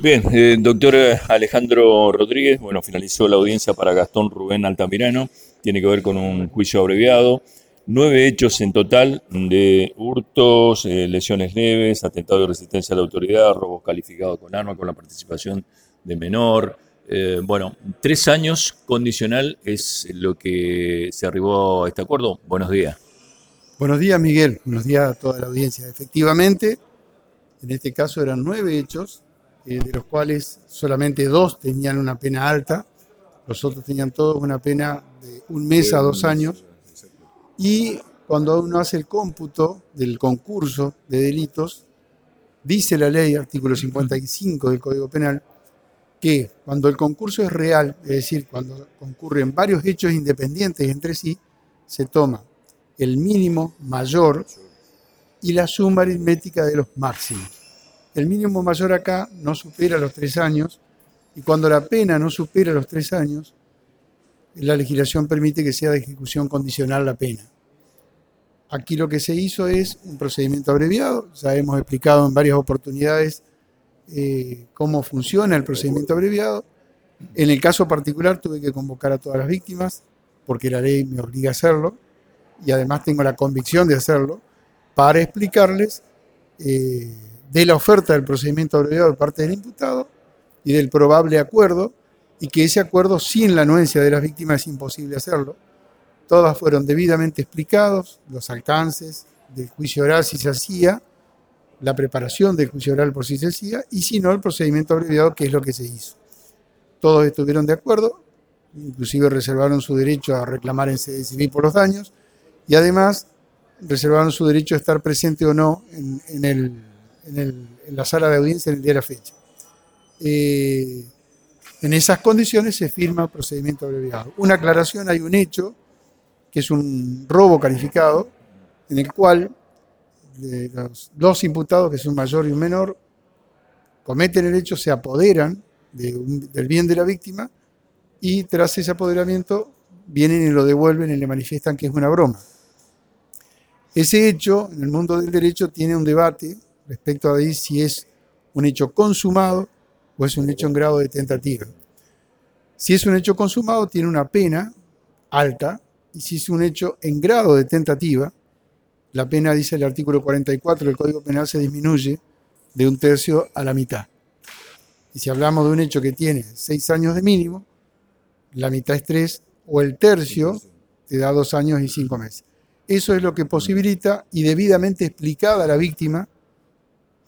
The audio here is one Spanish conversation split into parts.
Bien, eh, doctor Alejandro Rodríguez, bueno, finalizó la audiencia para Gastón Rubén Altamirano, tiene que ver con un juicio abreviado, nueve hechos en total de hurtos, eh, lesiones leves, atentado de resistencia a la autoridad, robos calificados con arma, con la participación de menor. Eh, bueno, tres años condicional es lo que se arribó a este acuerdo. Buenos días. Buenos días, Miguel. Buenos días a toda la audiencia. Efectivamente, en este caso eran nueve hechos, eh, de los cuales solamente dos tenían una pena alta, los otros tenían todos una pena de un mes a dos años. Y cuando uno hace el cómputo del concurso de delitos, dice la ley, artículo 55 del Código Penal, que cuando el concurso es real, es decir, cuando concurren varios hechos independientes entre sí, se toma el mínimo mayor y la suma aritmética de los máximos. El mínimo mayor acá no supera los tres años y cuando la pena no supera los tres años, la legislación permite que sea de ejecución condicional la pena. Aquí lo que se hizo es un procedimiento abreviado, ya hemos explicado en varias oportunidades eh, cómo funciona el procedimiento abreviado. En el caso particular tuve que convocar a todas las víctimas porque la ley me obliga a hacerlo y además tengo la convicción de hacerlo para explicarles eh, de la oferta del procedimiento abreviado de parte del imputado y del probable acuerdo, y que ese acuerdo sin la anuencia de las víctimas es imposible hacerlo. Todas fueron debidamente explicados, los alcances del juicio oral si se hacía, la preparación del juicio oral por si se hacía, y si no, el procedimiento abreviado, que es lo que se hizo. Todos estuvieron de acuerdo, inclusive reservaron su derecho a reclamar en sede civil por los daños, y además reservaron su derecho a estar presente o no en, el, en, la sala de audiencia en el día de la fecha. Eh, en esas condiciones se firma el procedimiento abreviado. Una aclaración, hay un hecho, que es un robo calificado, en el cual los dos imputados, que son mayor y un menor, cometen el hecho, se apoderan del bien de la víctima y tras ese apoderamiento vienen y lo devuelven y le manifiestan que es una broma. Ese hecho, en el mundo del derecho, tiene un debate respecto a si es un hecho consumado o es un hecho en grado de tentativa. Si es un hecho consumado, tiene una pena alta, y si es un hecho en grado de tentativa, la pena, dice el artículo 44 del Código Penal, se disminuye de un tercio a la mitad. Y si hablamos de un hecho que tiene seis años de mínimo, la mitad es tres, o el tercio te da dos años y cinco meses. Eso es lo que posibilita y debidamente explicada a la víctima,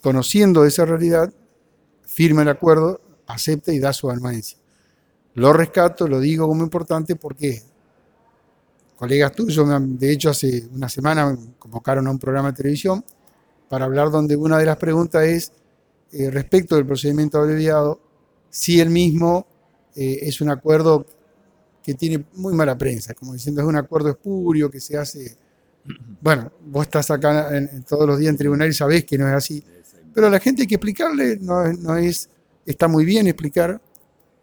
conociendo esa realidad, firma el acuerdo, acepta y da su anuencia. Lo rescato, lo digo como importante porque colegas tuyos, de hecho hace una semana me convocaron a un programa de televisión para hablar donde una de las preguntas es eh, respecto del procedimiento abreviado, si el mismo eh, es un acuerdo que tiene muy mala prensa, como diciendo es un acuerdo espurio que se hace bueno, vos estás acá en, todos los días en tribunal y sabés que no es así. Pero a la gente hay que explicarle, no, es, está muy bien explicar.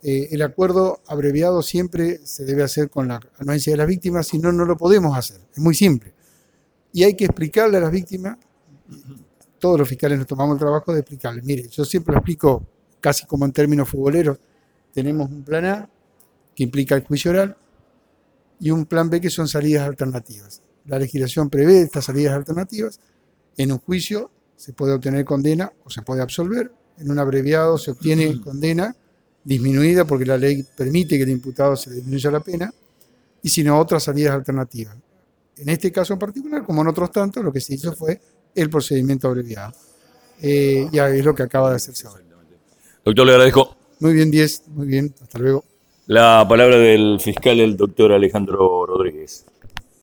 Eh, el acuerdo abreviado siempre se debe hacer con la anuencia de las víctimas, si no, no lo podemos hacer. Es muy simple. Y hay que explicarle a las víctimas, todos los fiscales nos tomamos el trabajo de explicarle. Mire, yo siempre lo explico casi como en términos futboleros. Tenemos un plan A que implica el juicio oral y un plan B que son salidas alternativas la legislación prevé estas salidas alternativas. En un juicio se puede obtener condena o se puede absolver. En un abreviado se obtiene condena disminuida porque la ley permite que el imputado se disminuya la pena. Y si no, otras salidas alternativas. En este caso en particular, como en otros tantos, lo que se hizo fue el procedimiento abreviado. Eh, ya es lo que acaba de hacerse ahora. Doctor, le agradezco. Muy bien, 10. Muy bien. Hasta luego. La palabra del fiscal, el doctor Alejandro Rodríguez.